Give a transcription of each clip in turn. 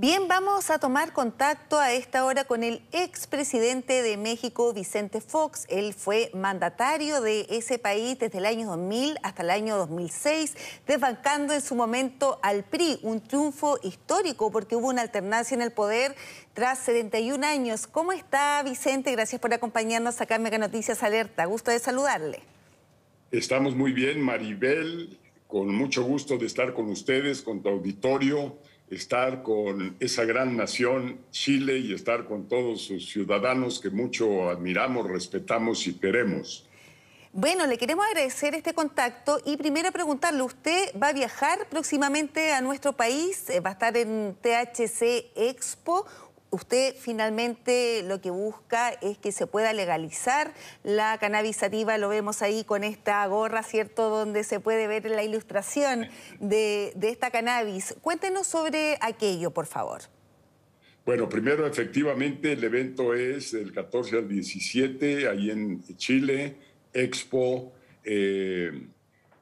Bien, vamos a tomar contacto a esta hora con el expresidente de México, Vicente Fox. Él fue mandatario de ese país desde el año 2000 hasta el año 2006, desbancando en su momento al PRI, un triunfo histórico porque hubo una alternancia en el poder tras 71 años. ¿Cómo está Vicente? Gracias por acompañarnos acá en Mega Noticias Alerta. Gusto de saludarle. Estamos muy bien, Maribel, con mucho gusto de estar con ustedes, con tu auditorio estar con esa gran nación, Chile, y estar con todos sus ciudadanos que mucho admiramos, respetamos y queremos. Bueno, le queremos agradecer este contacto y primero preguntarle, ¿usted va a viajar próximamente a nuestro país? ¿Va a estar en THC Expo? Usted finalmente lo que busca es que se pueda legalizar la cannabis lo vemos ahí con esta gorra, ¿cierto?, donde se puede ver la ilustración de, esta cannabis. Cuéntenos sobre aquello, por favor. Bueno, primero, efectivamente, el evento es del 14 al 17, ahí en Chile, Expo, eh,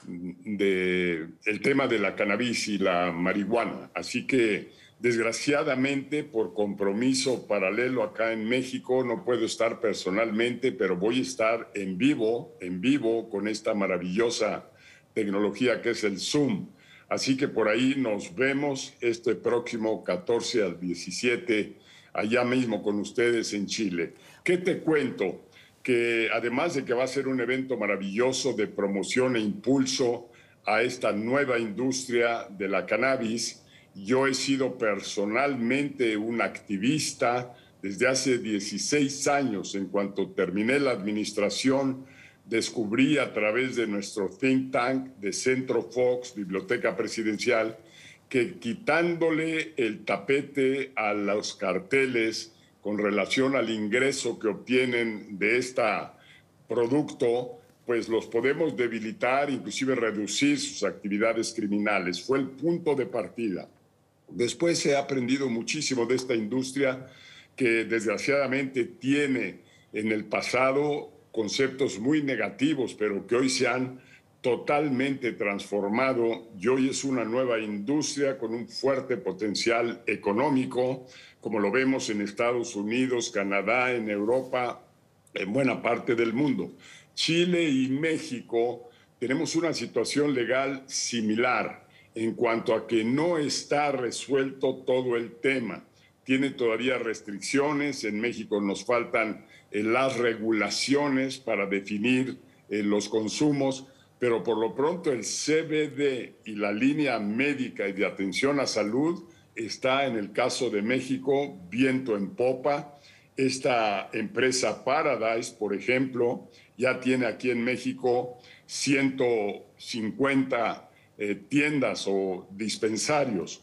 de, el tema de la cannabis y la marihuana. Así que Desgraciadamente, por compromiso paralelo acá en México, no puedo estar personalmente, pero voy a estar en vivo, en vivo con esta maravillosa tecnología que es el Zoom. Así que por ahí nos vemos este próximo 14 al 17, allá mismo con ustedes en Chile. ¿Qué te cuento? Que además de que va a ser un evento maravilloso de promoción e impulso a esta nueva industria de la cannabis, yo he sido personalmente un activista desde hace 16 años. En cuanto terminé la administración, descubrí a través de nuestro think tank de Centro Fox, Biblioteca Presidencial, que quitándole el tapete a los carteles con relación al ingreso que obtienen de este producto, pues los podemos debilitar, inclusive reducir sus actividades criminales. Fue el punto de partida. Después he aprendido muchísimo de esta industria que desgraciadamente tiene en el pasado conceptos muy negativos, pero que hoy se han totalmente transformado y hoy es una nueva industria con un fuerte potencial económico, como lo vemos en Estados Unidos, Canadá, en Europa, en buena parte del mundo. Chile y México tenemos una situación legal similar en cuanto a que no está resuelto todo el tema. Tiene todavía restricciones, en México nos faltan eh, las regulaciones para definir eh, los consumos, pero por lo pronto el CBD y la línea médica y de atención a salud está en el caso de México viento en popa. Esta empresa Paradise, por ejemplo, ya tiene aquí en México 150 eh, tiendas o dispensarios,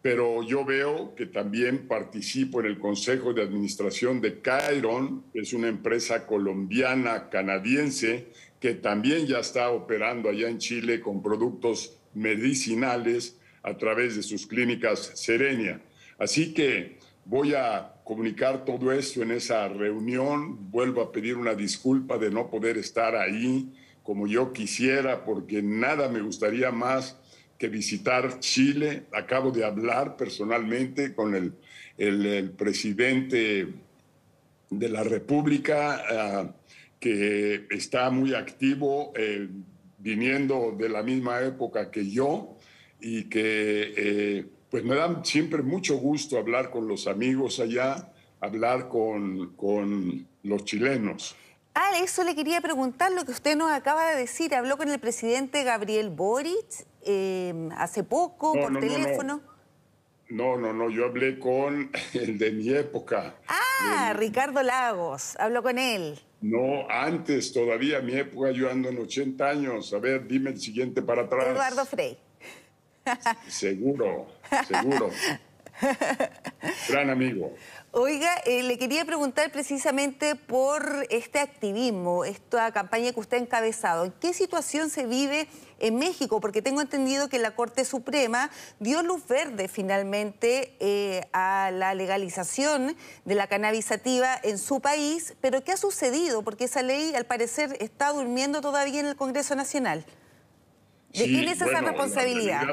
pero yo veo que también participo en el Consejo de Administración de Cairon, que es una empresa colombiana canadiense que también ya está operando allá en Chile con productos medicinales a través de sus clínicas Serenia. Así que voy a comunicar todo esto en esa reunión. Vuelvo a pedir una disculpa de no poder estar ahí como yo quisiera, porque nada me gustaría más que visitar Chile. Acabo de hablar personalmente con el, el, presidente de la República, ah, que está muy activo, eh, viniendo de la misma época que yo, y que eh, pues me da siempre mucho gusto hablar con los amigos allá, hablar con, con los chilenos. Ah, eso le quería preguntar lo que usted nos acaba de decir. Habló con el presidente Gabriel Boric em, hace poco por teléfono. No. no. no, yo hablé con el de mi época. Ah, Ricardo Lagos, habló con él. No, antes todavía, mi época, yo ando en 80 años. A ver, dime el siguiente para atrás. Eduardo Frey. Seguro, seguro. Gran amigo. Oiga, eh, le quería preguntar precisamente por este activismo, esta campaña que usted ha encabezado. ¿En qué situación se vive en México? Porque tengo entendido que la Corte Suprema dio luz verde finalmente eh, a la legalización de la cannabisativa en su país, pero ¿qué ha sucedido? Porque esa ley al parecer está durmiendo todavía en el Congreso Nacional. ¿De quién es esa responsabilidad?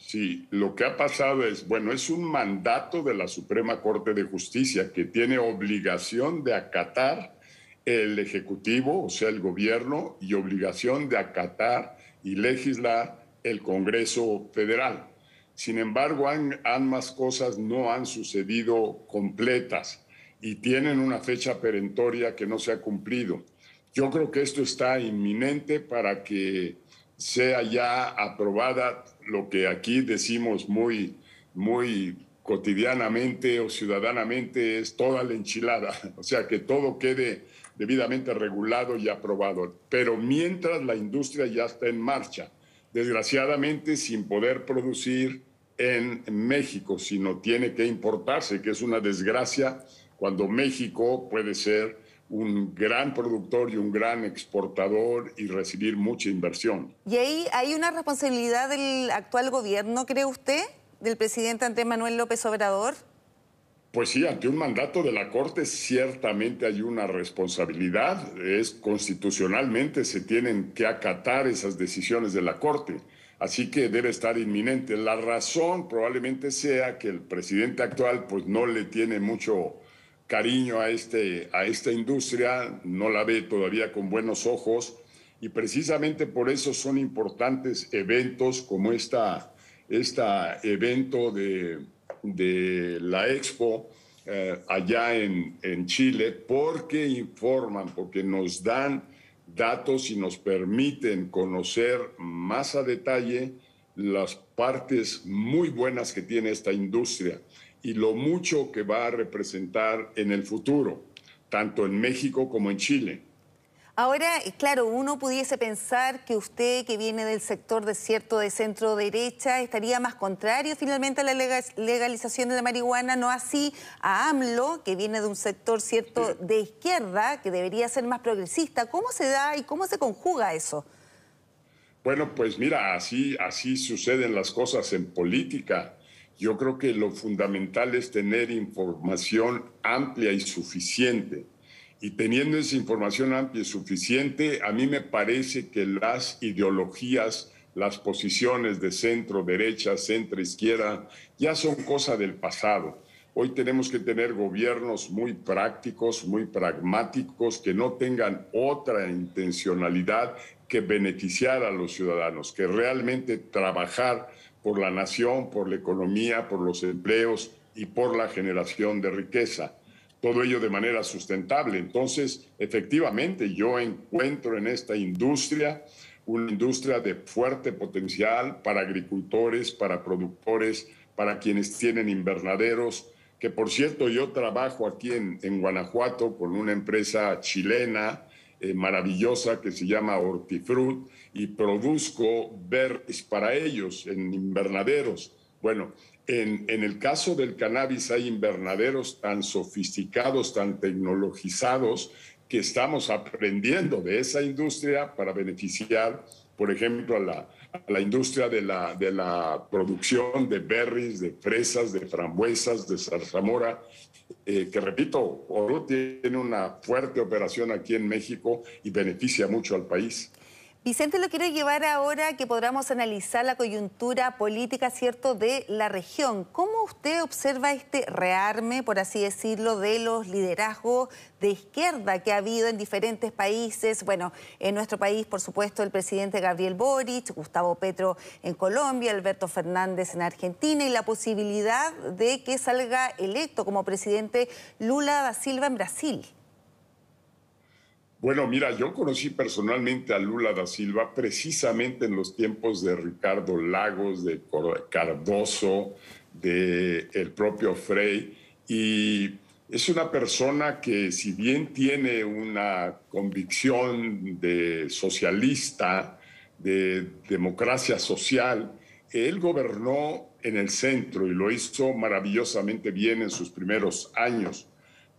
Sí, lo que ha pasado es, bueno, es un mandato de la Suprema Corte de Justicia que tiene obligación de acatar el Ejecutivo, o sea, el gobierno, y obligación de acatar y legislar el Congreso Federal. Sin embargo, ambas cosas no han sucedido completas y tienen una fecha perentoria que no se ha cumplido. Yo creo que esto está inminente para que sea ya aprobada lo que aquí decimos muy, muy cotidianamente o ciudadanamente es toda la enchilada, o sea, que todo quede debidamente regulado y aprobado. Pero mientras la industria ya está en marcha, desgraciadamente sin poder producir en México, sino tiene que importarse, que es una desgracia cuando México puede ser un gran productor y un gran exportador y recibir mucha inversión. ¿Y ahí hay una responsabilidad del actual gobierno, cree usted, del presidente Andrés Manuel López Obrador? Pues sí, ante un mandato de la Corte ciertamente hay una responsabilidad. Es constitucionalmente se tienen que acatar esas decisiones de la Corte. Así que debe estar inminente. La razón probablemente sea que el presidente actual pues no le tiene mucho cariño a, este, a esta industria, no la ve todavía con buenos ojos y precisamente por eso son importantes eventos como esta, esta evento de de la Expo eh, allá en, en Chile porque informan, porque nos dan datos y nos permiten conocer más a detalle las partes muy buenas que tiene esta industria y lo mucho que va a representar en el futuro, tanto en México como en Chile. Ahora, claro, uno pudiese pensar que usted, que viene del sector de cierto de centro derecha, estaría más contrario finalmente a la legalización de la marihuana, no así a AMLO, que viene de un sector cierto de izquierda, que debería ser más progresista. ¿Cómo se da y cómo se conjuga eso? Bueno, pues mira, así, así suceden las cosas en política. Yo creo que lo fundamental es tener información amplia y suficiente y teniendo esa información amplia y suficiente, a mí me parece que las ideologías, las posiciones de centro, derecha, centro, izquierda, ya son cosa del pasado. Hoy tenemos que tener gobiernos muy prácticos, muy pragmáticos, que no tengan otra intencionalidad que beneficiar a los ciudadanos, que realmente trabajar por la nación, por la economía, por los empleos y por la generación de riqueza todo ello de manera sustentable. Entonces, efectivamente, yo encuentro en esta industria una industria de fuerte potencial para agricultores, para productores, para quienes tienen invernaderos, que por cierto yo trabajo aquí en, Guanajuato con una empresa chilena eh, maravillosa que se llama Hortifruit y produzco berries para ellos en invernaderos. Bueno, en, el caso del cannabis hay invernaderos tan sofisticados, tan tecnologizados, que estamos aprendiendo de esa industria para beneficiar, por ejemplo, a la, industria de la, de la, producción de berries, de fresas, de frambuesas, de zarzamora, eh, que repito, Oro tiene una fuerte operación aquí en México y beneficia mucho al país. Vicente, lo quiero llevar ahora que podamos analizar la coyuntura política, ¿cierto?, de la región. ¿Cómo usted observa este rearme, por así decirlo, de los liderazgos de izquierda que ha habido en diferentes países? Bueno, en nuestro país, por supuesto, el presidente Gabriel Boric, Gustavo Petro en Colombia, Alberto Fernández en Argentina y la posibilidad de que salga electo como presidente Lula da Silva en Brasil. Bueno, mira, yo conocí personalmente a Lula da Silva precisamente en los tiempos de Ricardo Lagos, de Cardoso, de el propio Frey, y es una persona que si bien tiene una convicción de socialista, de democracia social, él gobernó en el centro y lo hizo maravillosamente bien en sus primeros años.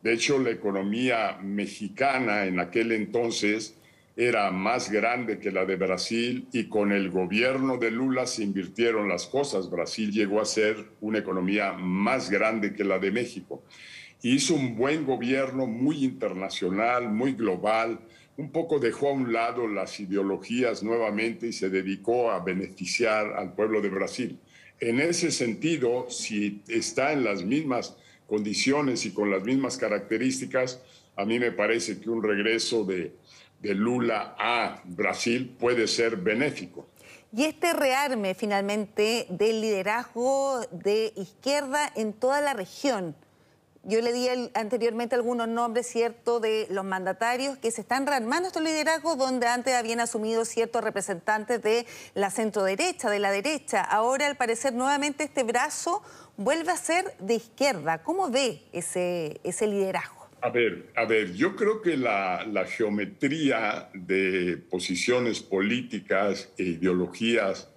De hecho, la economía mexicana en aquel entonces era más grande que la de Brasil y con el gobierno de Lula se invirtieron las cosas. Brasil llegó a ser una economía más grande que la de México. hizo un buen gobierno muy internacional, muy global, un poco dejó a un lado las ideologías nuevamente y se dedicó a beneficiar al pueblo de Brasil. En ese sentido, si está en las mismas condiciones y con las mismas características, a mí me parece que un regreso de, de Lula a Brasil puede ser benéfico. Y este rearme finalmente del liderazgo de izquierda en toda la región, yo le di anteriormente algunos nombres, ¿cierto?, de los mandatarios que se están rearmando estos liderazgos donde antes habían asumido ciertos representantes de la centro-derecha, de la derecha. Ahora, al parecer, nuevamente este brazo vuelve a ser de izquierda. ¿Cómo ve ese, ese liderazgo? A ver, a ver, yo creo que la, la geometría de posiciones políticas e ideologías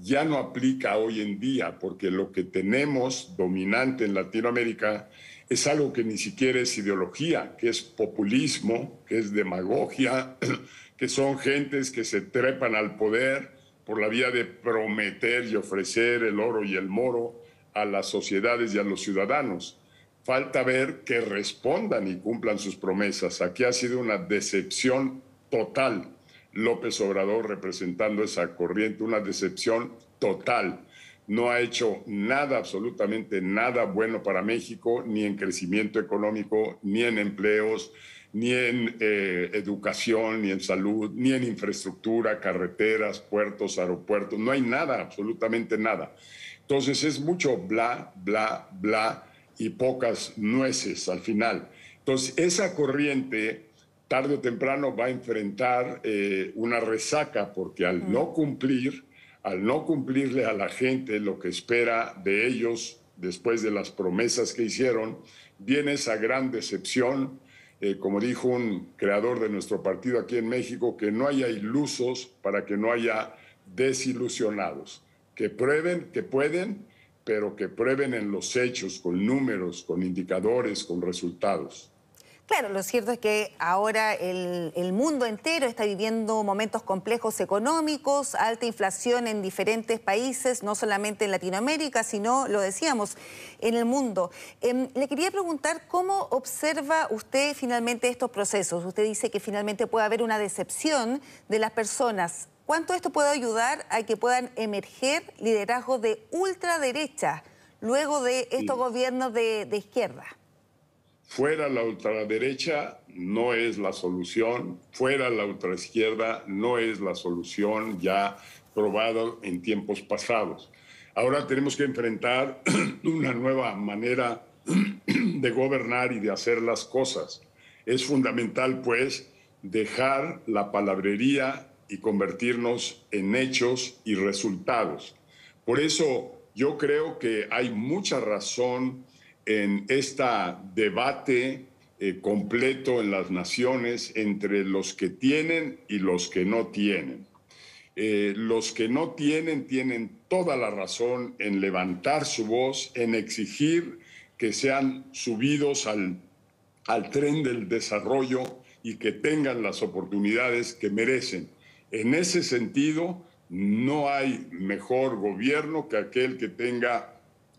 ya no aplica hoy en día, porque lo que tenemos dominante en Latinoamérica es algo que ni siquiera es ideología, que es populismo, que es demagogia, que son gentes que se trepan al poder por la vía de prometer y ofrecer el oro y el moro a las sociedades y a los ciudadanos. Falta ver que respondan y cumplan sus promesas. Aquí ha sido una decepción total. López Obrador representando esa corriente, una decepción total no ha hecho nada, absolutamente nada bueno para México, ni en crecimiento económico, ni en empleos, ni en eh, educación, ni en salud, ni en infraestructura, carreteras, puertos, aeropuertos. No hay nada, absolutamente nada. Entonces es mucho bla, bla, bla y pocas nueces al final. Entonces esa corriente tarde o temprano va a enfrentar eh, una resaca porque al no cumplir al no cumplirle a la gente lo que espera de ellos después de las promesas que hicieron, viene esa gran decepción, eh, como dijo un creador de nuestro partido aquí en México, que no haya ilusos para que no haya desilusionados, que prueben que pueden, pero que prueben en los hechos, con números, con indicadores, con resultados. Claro, lo cierto es que ahora el, mundo entero está viviendo momentos complejos económicos, alta inflación en diferentes países, no solamente en Latinoamérica, sino, lo decíamos, en el mundo. Em, le quería preguntar cómo observa usted finalmente estos procesos. Usted dice que finalmente puede haber una decepción de las personas. ¿Cuánto esto puede ayudar a que puedan emerger liderazgos de ultraderecha luego de estos gobiernos de izquierda? Fuera la ultraderecha no es la solución, fuera la ultraizquierda no es la solución ya probado en tiempos pasados. Ahora tenemos que enfrentar una nueva manera de gobernar y de hacer las cosas. Es fundamental, pues, dejar la palabrería y convertirnos en hechos y resultados. Por eso yo creo que hay mucha razón en este debate eh, completo en las naciones entre los que tienen y los que no tienen. Eh, los que no tienen tienen toda la razón en levantar su voz, en exigir que sean subidos al, al tren del desarrollo y que tengan las oportunidades que merecen. En ese sentido, no hay mejor gobierno que aquel que tenga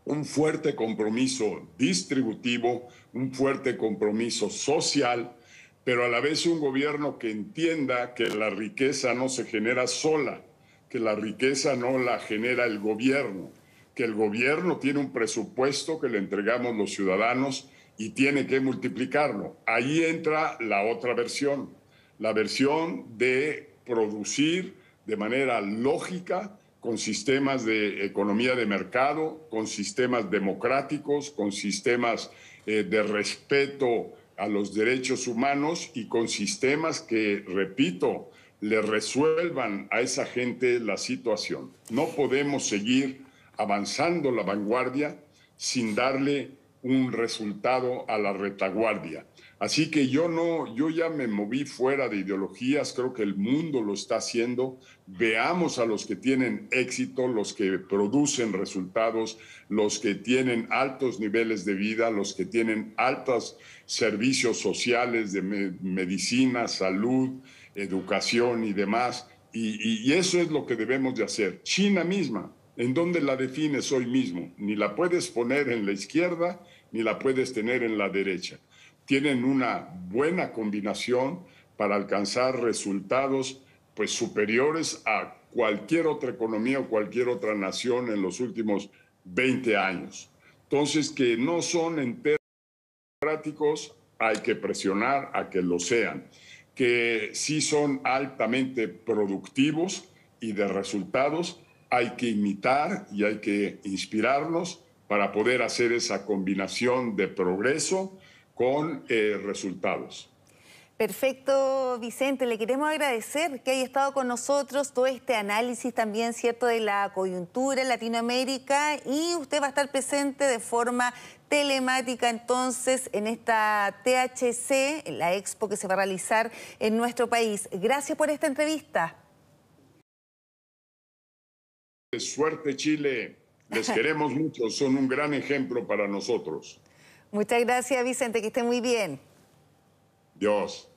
un fuerte compromiso distributivo, un fuerte compromiso social, pero a la vez un gobierno que entienda que la riqueza no se genera sola, que la riqueza no la genera el gobierno, que el gobierno tiene un presupuesto que le entregamos los ciudadanos y tiene que multiplicarlo. Ahí entra la otra versión, la versión de producir de manera lógica con sistemas de economía de mercado, con sistemas democráticos, con sistemas eh, de respeto a los derechos humanos y con sistemas que, repito, le resuelvan a esa gente la situación. No podemos seguir avanzando la vanguardia sin darle un resultado a la retaguardia. Así que yo no, yo ya me moví fuera de ideologías, creo que el mundo lo está haciendo. Veamos a los que tienen éxito, los que producen resultados, los que tienen altos niveles de vida, los que tienen altos servicios sociales de medicina, salud, educación y demás. Y, eso es lo que debemos de hacer. China misma, ¿en dónde la defines hoy mismo? Ni la puedes poner en la izquierda, ni la puedes tener en la derecha tienen una buena combinación para alcanzar resultados pues superiores a cualquier otra economía o cualquier otra nación en los últimos 20 años. Entonces, que no son enteros democráticos, hay que presionar a que lo sean. Que sí son altamente productivos y de resultados, hay que imitar y hay que inspirarnos para poder hacer esa combinación de progreso con eh, resultados. Perfecto, Vicente. Le queremos agradecer que haya estado con nosotros todo este análisis también, ¿cierto?, de la coyuntura en Latinoamérica y usted va a estar presente de forma telemática entonces en esta THC, la expo que se va a realizar en nuestro país. Gracias por esta entrevista. Suerte Chile, les queremos mucho, son un gran ejemplo para nosotros. Muchas gracias Vicente, que esté muy bien. Dios.